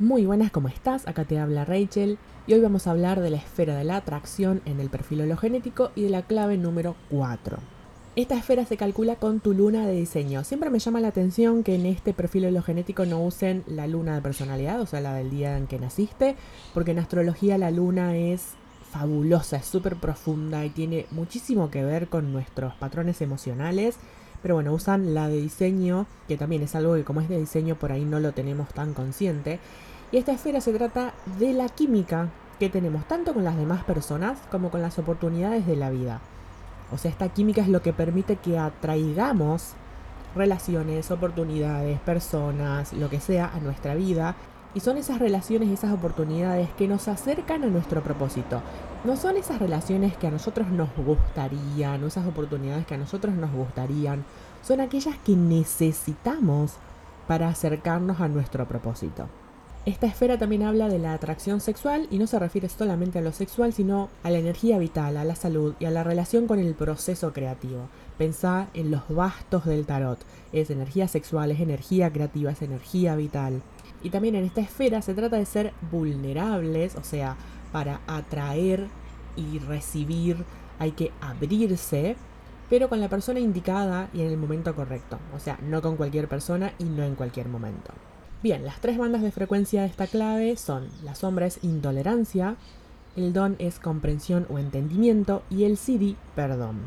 Muy buenas, ¿cómo estás? Acá te habla Rachel y hoy vamos a hablar de la esfera de la atracción en el perfil hologenético y de la clave número 4. Esta esfera se calcula con tu luna de diseño. Siempre me llama la atención que en este perfil hologenético no usen la luna de personalidad, o sea, la del día en que naciste, porque en astrología la luna es fabulosa, es súper profunda y tiene muchísimo que ver con nuestros patrones emocionales. Pero bueno, usan la de diseño, que también es algo que como es de diseño por ahí no lo tenemos tan consciente. Y esta esfera se trata de la química que tenemos tanto con las demás personas como con las oportunidades de la vida. O sea, esta química es lo que permite que atraigamos relaciones, oportunidades, personas, lo que sea a nuestra vida. Y son esas relaciones y esas oportunidades que nos acercan a nuestro propósito. No son esas relaciones que a nosotros nos gustarían, o esas oportunidades que a nosotros nos gustarían. Son aquellas que necesitamos para acercarnos a nuestro propósito. Esta esfera también habla de la atracción sexual y no se refiere solamente a lo sexual, sino a la energía vital, a la salud y a la relación con el proceso creativo. Pensá en los bastos del tarot. Es energía sexual, es energía creativa, es energía vital. Y también en esta esfera se trata de ser vulnerables, o sea, para atraer y recibir hay que abrirse, pero con la persona indicada y en el momento correcto. O sea, no con cualquier persona y no en cualquier momento. Bien, las tres bandas de frecuencia de esta clave son la sombra es intolerancia, el don es comprensión o entendimiento y el CD perdón.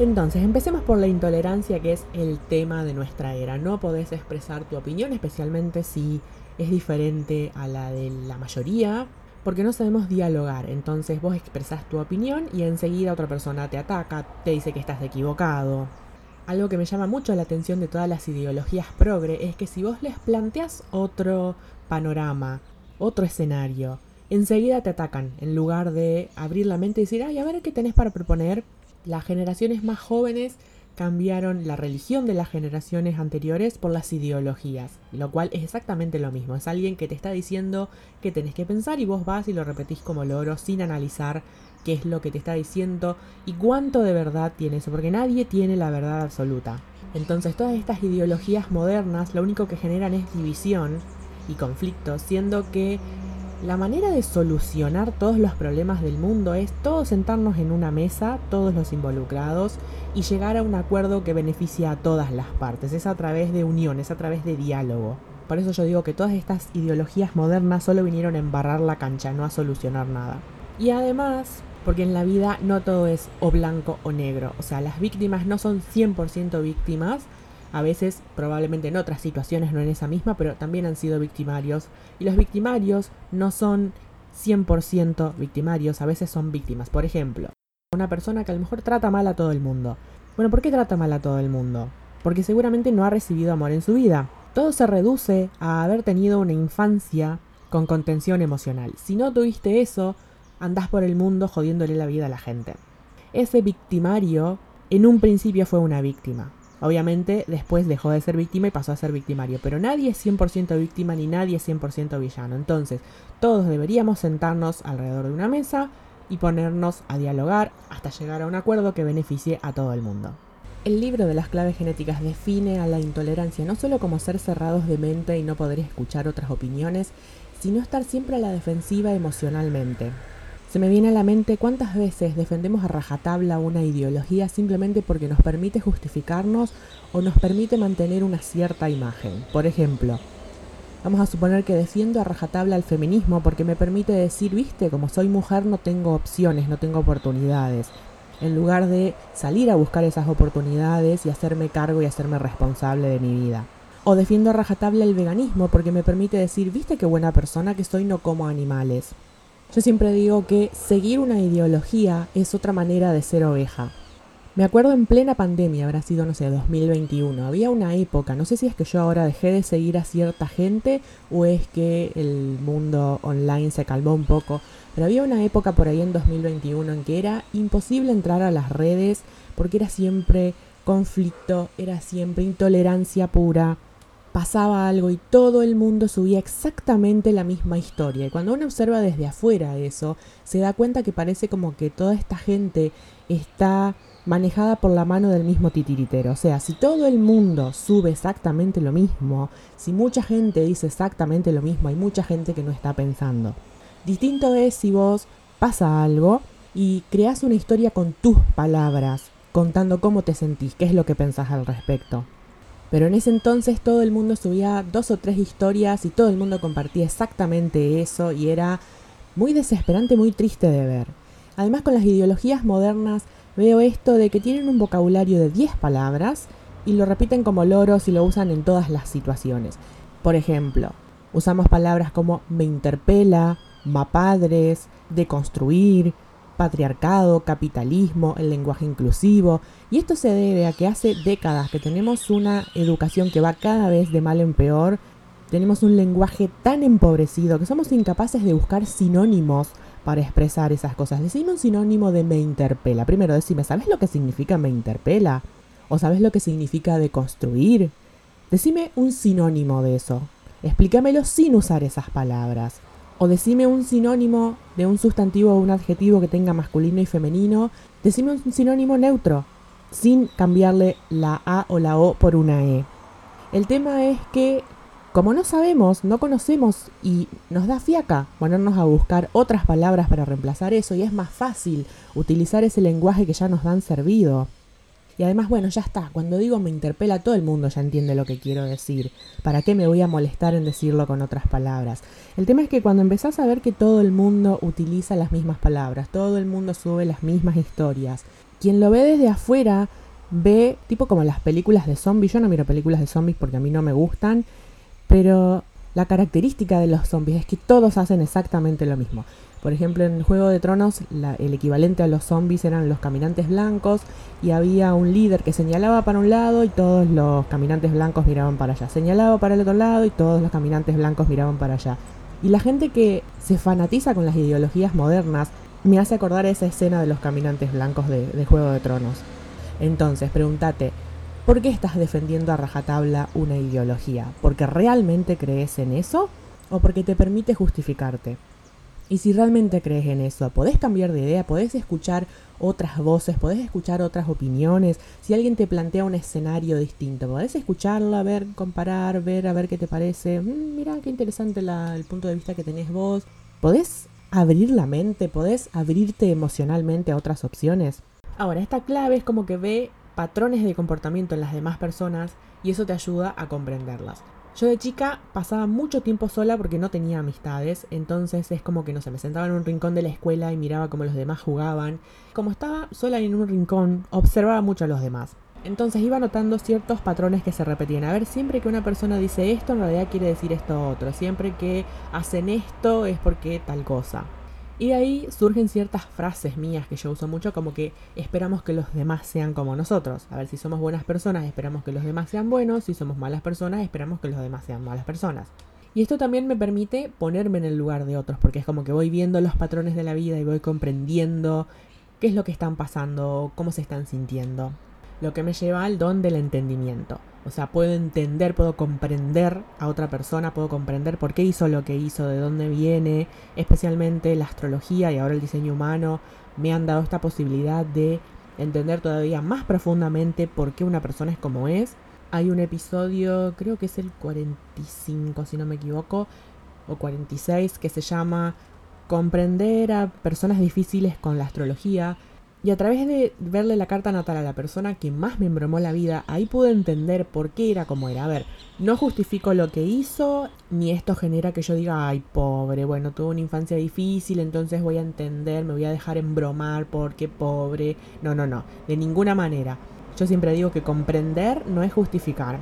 Entonces, empecemos por la intolerancia que es el tema de nuestra era. No podés expresar tu opinión, especialmente si es diferente a la de la mayoría, porque no sabemos dialogar. Entonces vos expresás tu opinión y enseguida otra persona te ataca, te dice que estás equivocado, algo que me llama mucho la atención de todas las ideologías progre es que si vos les planteas otro panorama, otro escenario, enseguida te atacan, en lugar de abrir la mente y decir, ay, a ver qué tenés para proponer. Las generaciones más jóvenes cambiaron la religión de las generaciones anteriores por las ideologías, lo cual es exactamente lo mismo. Es alguien que te está diciendo que tenés que pensar y vos vas y lo repetís como loro sin analizar qué es lo que te está diciendo y cuánto de verdad tiene eso, porque nadie tiene la verdad absoluta. Entonces todas estas ideologías modernas lo único que generan es división y conflicto, siendo que la manera de solucionar todos los problemas del mundo es todos sentarnos en una mesa, todos los involucrados, y llegar a un acuerdo que beneficia a todas las partes. Es a través de unión, es a través de diálogo. Por eso yo digo que todas estas ideologías modernas solo vinieron a embarrar la cancha, no a solucionar nada. Y además, porque en la vida no todo es o blanco o negro. O sea, las víctimas no son 100% víctimas. A veces, probablemente en otras situaciones, no en esa misma, pero también han sido victimarios. Y los victimarios no son 100% victimarios, a veces son víctimas. Por ejemplo, una persona que a lo mejor trata mal a todo el mundo. Bueno, ¿por qué trata mal a todo el mundo? Porque seguramente no ha recibido amor en su vida. Todo se reduce a haber tenido una infancia con contención emocional. Si no tuviste eso, andás por el mundo jodiéndole la vida a la gente. Ese victimario en un principio fue una víctima. Obviamente después dejó de ser víctima y pasó a ser victimario, pero nadie es 100% víctima ni nadie es 100% villano. Entonces, todos deberíamos sentarnos alrededor de una mesa y ponernos a dialogar hasta llegar a un acuerdo que beneficie a todo el mundo. El libro de las claves genéticas define a la intolerancia no solo como ser cerrados de mente y no poder escuchar otras opiniones, sino estar siempre a la defensiva emocionalmente. Se me viene a la mente cuántas veces defendemos a rajatabla una ideología simplemente porque nos permite justificarnos o nos permite mantener una cierta imagen. Por ejemplo, vamos a suponer que defiendo a rajatabla el feminismo porque me permite decir, viste, como soy mujer no tengo opciones, no tengo oportunidades. En lugar de salir a buscar esas oportunidades y hacerme cargo y hacerme responsable de mi vida. O defiendo a rajatabla el veganismo porque me permite decir, viste qué buena persona que soy, no como animales. Yo siempre digo que seguir una ideología es otra manera de ser oveja. Me acuerdo en plena pandemia, habrá sido, no sé, 2021. Había una época, no sé si es que yo ahora dejé de seguir a cierta gente o es que el mundo online se calmó un poco, pero había una época por ahí en 2021 en que era imposible entrar a las redes porque era siempre conflicto, era siempre intolerancia pura, pasaba algo y todo el mundo subía exactamente la misma historia. Y cuando uno observa desde afuera eso, se da cuenta que parece como que toda esta gente está manejada por la mano del mismo titiritero. O sea, si todo el mundo sube exactamente lo mismo, si mucha gente dice exactamente lo mismo, hay mucha gente que no está pensando. Distinto es si vos pasa algo y creas una historia con tus palabras, contando cómo te sentís, qué es lo que pensás al respecto. Pero en ese entonces todo el mundo subía dos o tres historias y todo el mundo compartía exactamente eso y era muy desesperante, muy triste de ver. Además con las ideologías modernas veo esto de que tienen un vocabulario de 10 palabras y lo repiten como loros y lo usan en todas las situaciones. Por ejemplo, usamos palabras como me interpela, mapadres, deconstruir, patriarcado, capitalismo, el lenguaje inclusivo, y esto se debe a que hace décadas que tenemos una educación que va cada vez de mal en peor, tenemos un lenguaje tan empobrecido que somos incapaces de buscar sinónimos para expresar esas cosas. Decime un sinónimo de me interpela. Primero decime, ¿sabes lo que significa me interpela? ¿O sabes lo que significa deconstruir? Decime un sinónimo de eso. Explícamelo sin usar esas palabras. O decime un sinónimo de un sustantivo o un adjetivo que tenga masculino y femenino. Decime un sinónimo neutro, sin cambiarle la A o la O por una E. El tema es que como no sabemos, no conocemos y nos da fiaca ponernos a buscar otras palabras para reemplazar eso y es más fácil utilizar ese lenguaje que ya nos dan servido. Y además, bueno, ya está, cuando digo me interpela, todo el mundo ya entiende lo que quiero decir. ¿Para qué me voy a molestar en decirlo con otras palabras? El tema es que cuando empezás a ver que todo el mundo utiliza las mismas palabras, todo el mundo sube las mismas historias, quien lo ve desde afuera ve, tipo como las películas de zombies, yo no miro películas de zombies porque a mí no me gustan, pero la característica de los zombies es que todos hacen exactamente lo mismo. Por ejemplo, en Juego de Tronos el equivalente a los zombies eran los caminantes blancos y había un líder que señalaba para un lado y todos los caminantes blancos miraban para allá. Señalaba para el otro lado y todos los caminantes blancos miraban para allá. Y la gente que se fanatiza con las ideologías modernas me hace acordar esa escena de los caminantes blancos de, de Juego de Tronos. Entonces, pregúntate, ¿Por qué estás defendiendo a rajatabla una ideología? ¿Porque realmente crees en eso? ¿O porque te permite justificarte? Y si realmente crees en eso, podés cambiar de idea, podés escuchar otras voces, podés escuchar otras opiniones. Si alguien te plantea un escenario distinto, podés escucharla, ver, comparar, ver, a ver qué te parece. Mm, mira qué interesante el punto de vista que tenés vos. Podés abrir la mente, podés abrirte emocionalmente a otras opciones. Ahora, esta clave es como que ve patrones de comportamiento en las demás personas y eso te ayuda a comprenderlas. Yo de chica pasaba mucho tiempo sola porque no tenía amistades, entonces es como que no sé, me sentaba en un rincón de la escuela y miraba cómo los demás jugaban. Como estaba sola en un rincón, observaba mucho a los demás. Entonces iba notando ciertos patrones que se repetían. A ver, siempre que una persona dice esto, en realidad quiere decir esto otro. Siempre que hacen esto es porque tal cosa. Y de ahí surgen ciertas frases mías que yo uso mucho, como que esperamos que los demás sean como nosotros. A ver, si somos buenas personas, esperamos que los demás sean buenos. Si somos malas personas, esperamos que los demás sean malas personas. Y esto también me permite ponerme en el lugar de otros, porque es como que voy viendo los patrones de la vida y voy comprendiendo qué es lo que están pasando, cómo se están sintiendo. Lo que me lleva al don del entendimiento. O sea, puedo entender, puedo comprender a otra persona, puedo comprender por qué hizo lo que hizo, de dónde viene, especialmente la astrología y ahora el diseño humano me han dado esta posibilidad de entender todavía más profundamente por qué una persona es como es. Hay un episodio, creo que es el 45 si no me equivoco, o 46, que se llama Comprender a personas difíciles con la astrología y a través de verle la carta natal a la persona que más me embromó la vida, ahí pude entender por qué era como era. A ver, no justifico lo que hizo, ni esto genera que yo diga, ay, pobre, bueno, tuvo una infancia difícil, entonces voy a entender, me voy a dejar embromar porque pobre. No, no, no, de ninguna manera. Yo siempre digo que comprender no es justificar.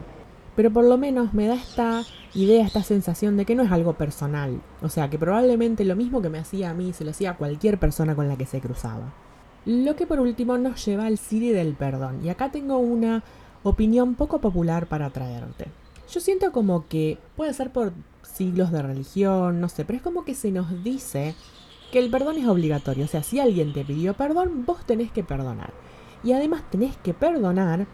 Pero por lo menos me da esta idea, esta sensación de que no es algo personal. O sea, que probablemente lo mismo que me hacía a mí se lo hacía a cualquier persona con la que se cruzaba. Lo que por último nos lleva al Ciri del perdón. Y acá tengo una opinión poco popular para traerte. Yo siento como que puede ser por siglos de religión, no sé, pero es como que se nos dice que el perdón es obligatorio. O sea, si alguien te pidió perdón, vos tenés que perdonar. Y además tenés que perdonar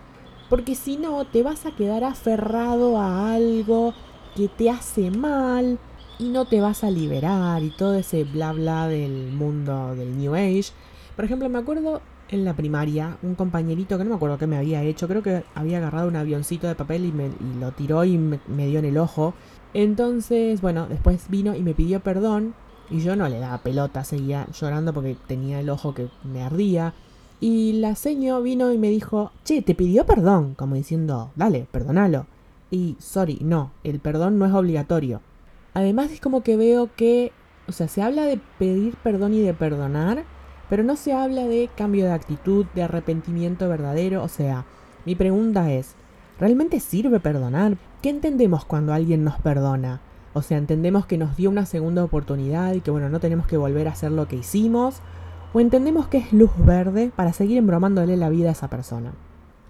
porque si no te vas a quedar aferrado a algo que te hace mal y no te vas a liberar y todo ese bla bla del mundo del New Age por ejemplo, me acuerdo en la primaria un compañerito que no me acuerdo qué me había hecho, creo que había agarrado un avioncito de papel y, me, lo tiró y me, me, dio en el ojo. Entonces, bueno, después vino y me pidió perdón y yo no le daba pelota, seguía llorando porque tenía el ojo que me ardía. Y la seño vino y me dijo, che, te pidió perdón, como diciendo, dale, perdónalo. Y, sorry, no, el perdón no es obligatorio. Además es como que veo que, o sea, se habla de pedir perdón y de perdonar, pero no se habla de cambio de actitud, de arrepentimiento verdadero. O sea, mi pregunta es, ¿realmente sirve perdonar? ¿Qué entendemos cuando alguien nos perdona? O sea, entendemos que nos dio una segunda oportunidad y que bueno, no tenemos que volver a hacer lo que hicimos. O entendemos que es luz verde para seguir embromándole la vida a esa persona.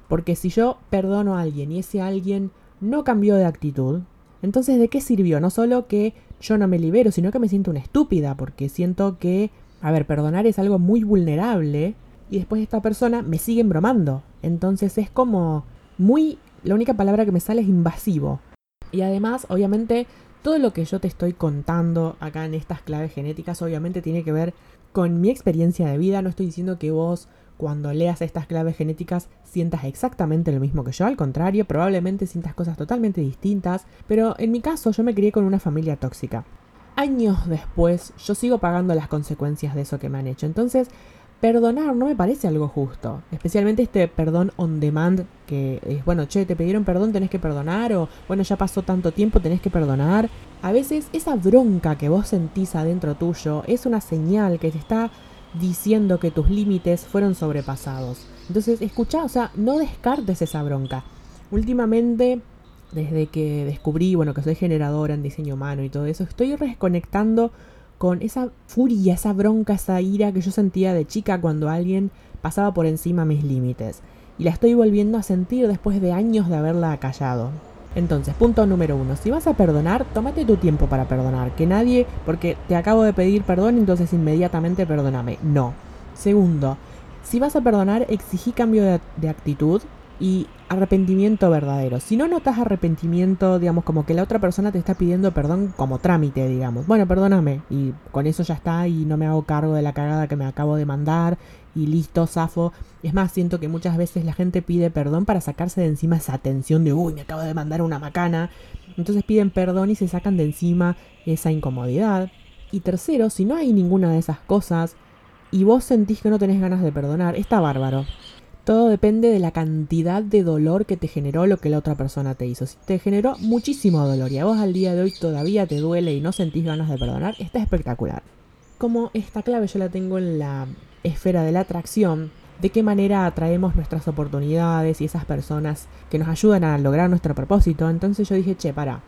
Porque si yo perdono a alguien y ese alguien no cambió de actitud, entonces ¿de qué sirvió? No solo que yo no me libero, sino que me siento una estúpida, porque siento que, a ver, perdonar es algo muy vulnerable y después esta persona me sigue embromando. Entonces es como muy... La única palabra que me sale es invasivo. Y además, obviamente, todo lo que yo te estoy contando acá en estas claves genéticas obviamente tiene que ver con mi experiencia de vida. No estoy diciendo que vos cuando leas estas claves genéticas sientas exactamente lo mismo que yo, al contrario, probablemente sientas cosas totalmente distintas, pero en mi caso yo me crié con una familia tóxica. Años después yo sigo pagando las consecuencias de eso que me han hecho, entonces perdonar no me parece algo justo. Especialmente este perdón on demand, que es, bueno, che, te pidieron perdón, tenés que perdonar, o bueno, ya pasó tanto tiempo, tenés que perdonar. A veces esa bronca que vos sentís adentro tuyo es una señal que te está diciendo que tus límites fueron sobrepasados. Entonces, escucha, o sea, no descartes esa bronca. Últimamente, desde que descubrí, bueno, que soy generadora en diseño humano y todo eso, estoy desconectando con esa furia, esa bronca, esa ira que yo sentía de chica cuando alguien pasaba por encima mis límites. Y la estoy volviendo a sentir después de años de haberla callado. Entonces, punto número uno, si vas a perdonar, tómate tu tiempo para perdonar. Que nadie, porque te acabo de pedir perdón, entonces inmediatamente perdóname. No. Segundo, si vas a perdonar, exigí cambio de actitud y arrepentimiento verdadero. Si no notas arrepentimiento, digamos, como que la otra persona te está pidiendo perdón como trámite, digamos. Bueno, perdóname. Y con eso ya está y no me hago cargo de la cagada que me acabo de mandar y listo, zafo. Es más, siento que muchas veces la gente pide perdón para sacarse de encima esa tensión de, uy, me acabo de mandar una macana. Entonces piden perdón y se sacan de encima esa incomodidad. Y tercero, si no hay ninguna de esas cosas y vos sentís que no tenés ganas de perdonar, está bárbaro. Todo depende de la cantidad de dolor que te generó lo que la otra persona te hizo. Si te generó muchísimo dolor y a vos al día de hoy todavía te duele y no sentís ganas de perdonar, está espectacular. Como esta clave yo la tengo en la esfera de la atracción, de qué manera atraemos nuestras oportunidades y esas personas que nos ayudan a lograr nuestro propósito, entonces yo dije, che, para,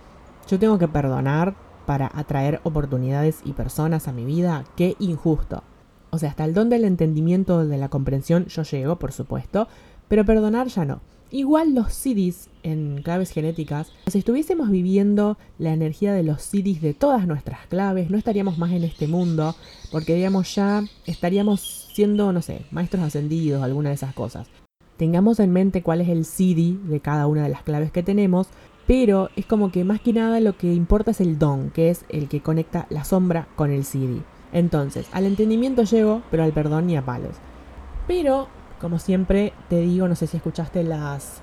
yo tengo que perdonar para atraer oportunidades y personas a mi vida, qué injusto. O sea, hasta el don del entendimiento, de la comprensión, yo llego, por supuesto, pero perdonar ya no. Igual los CDs en claves genéticas, si estuviésemos viviendo la energía de los CDs de todas nuestras claves, no estaríamos más en este mundo, porque digamos ya estaríamos siendo, no sé, maestros ascendidos, alguna de esas cosas. Tengamos en mente cuál es el CD de cada una de las claves que tenemos, pero es como que más que nada lo que importa es el don, que es el que conecta la sombra con el CD. Entonces, al entendimiento llego, pero al perdón ni a palos. Pero, como siempre te digo, no sé si escuchaste las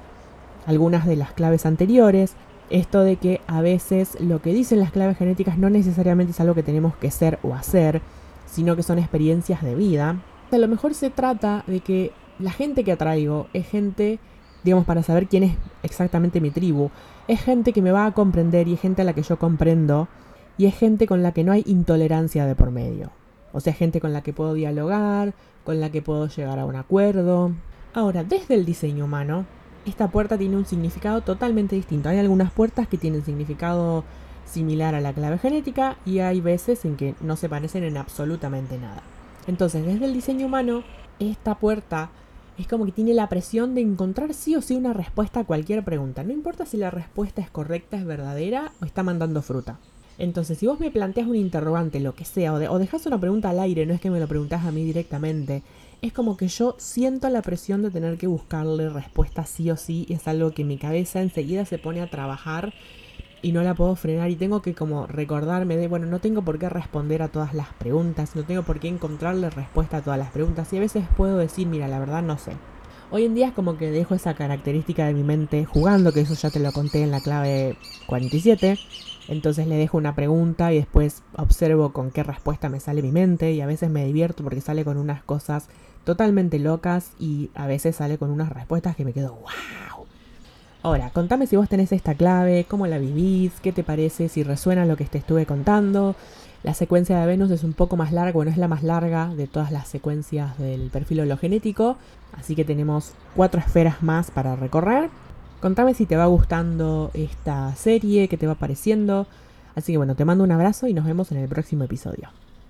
algunas de las claves anteriores, esto de que a veces lo que dicen las claves genéticas no necesariamente es algo que tenemos que ser o hacer, sino que son experiencias de vida. A lo mejor se trata de que la gente que atraigo es gente, digamos, para saber quién es exactamente mi tribu, es gente que me va a comprender y es gente a la que yo comprendo y es gente con la que no hay intolerancia de por medio. O sea, gente con la que puedo dialogar, con la que puedo llegar a un acuerdo. Ahora, desde el diseño humano, esta puerta tiene un significado totalmente distinto. Hay algunas puertas que tienen significado similar a la clave genética y hay veces en que no se parecen en absolutamente nada. Entonces, desde el diseño humano, esta puerta es como que tiene la presión de encontrar sí o sí una respuesta a cualquier pregunta. No importa si la respuesta es correcta, es verdadera o está mandando fruta. Entonces, si vos me planteas un interrogante, lo que sea, o, dejas una pregunta al aire, no es que me lo preguntas a mí directamente, es como que yo siento la presión de tener que buscarle respuesta sí o sí, y es algo que mi cabeza enseguida se pone a trabajar y no la puedo frenar y tengo que como recordarme de, bueno, no tengo por qué responder a todas las preguntas, no tengo por qué encontrarle respuesta a todas las preguntas y a veces puedo decir, mira, la verdad no sé. Hoy en día es como que dejo esa característica de mi mente jugando, que eso ya te lo conté en la clave 47. Entonces le dejo una pregunta y después observo con qué respuesta me sale mi mente y a veces me divierto porque sale con unas cosas totalmente locas y a veces sale con unas respuestas que me quedo wow. Ahora, contame si vos tenés esta clave, cómo la vivís, qué te parece, si resuena lo que te estuve contando. La secuencia de Venus es un poco más larga, bueno, es la más larga de todas las secuencias del perfil hologenético, así que tenemos cuatro esferas más para recorrer. Contame si te va gustando esta serie, qué te va pareciendo. Así que bueno, te mando un abrazo y nos vemos en el próximo episodio.